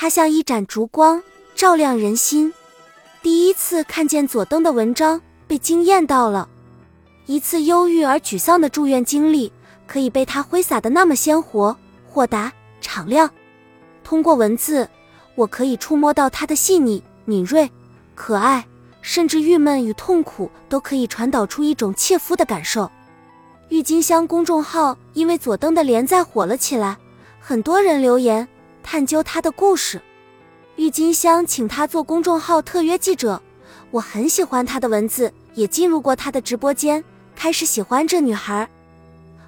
它像一盏烛光，照亮人心。第一次看见佐登的文章，被惊艳到了。一次忧郁而沮丧的住院经历，可以被他挥洒的那么鲜活、豁达、敞亮。通过文字，我可以触摸到他的细腻、敏锐、可爱，甚至郁闷与痛苦都可以传导出一种切肤的感受。郁金香公众号因为佐登的连载火了起来，很多人留言探究他的故事。郁金香请他做公众号特约记者，我很喜欢他的文字，也进入过他的直播间，开始喜欢这女孩。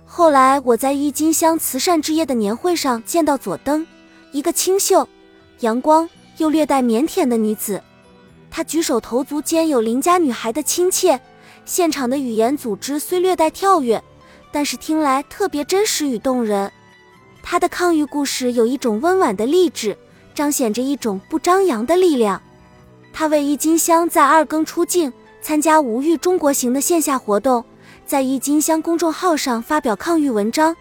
后来我在郁金香慈善之夜的年会上见到佐登，一个清秀、阳光又略带腼腆的女子，她举手投足间有邻家女孩的亲切，现场的语言组织虽略带跳跃。但是听来特别真实与动人，他的抗疫故事有一种温婉的励志，彰显着一种不张扬的力量。他为郁金香在二更出镜，参加无欲中国行的线下活动，在郁金香公众号上发表抗疫文章。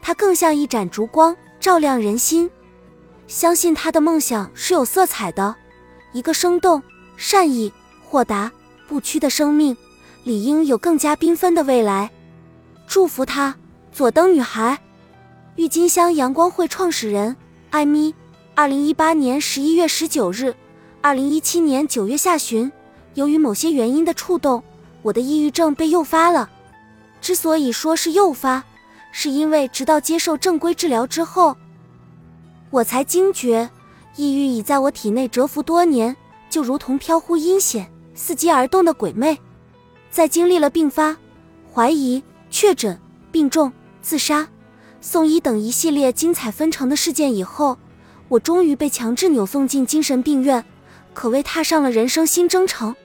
他更像一盏烛光，照亮人心。相信他的梦想是有色彩的，一个生动、善意、豁达、不屈的生命，理应有更加缤纷的未来。祝福她，佐登女孩，郁金香阳光会创始人艾米。二零一八年十一月十九日，二零一七年九月下旬，由于某些原因的触动，我的抑郁症被诱发了。之所以说是诱发，是因为直到接受正规治疗之后，我才惊觉，抑郁已在我体内蛰伏多年，就如同飘忽阴险、伺机而动的鬼魅。在经历了病发、怀疑。确诊、病重、自杀、送医等一系列精彩纷呈的事件以后，我终于被强制扭送进精神病院，可谓踏上了人生新征程。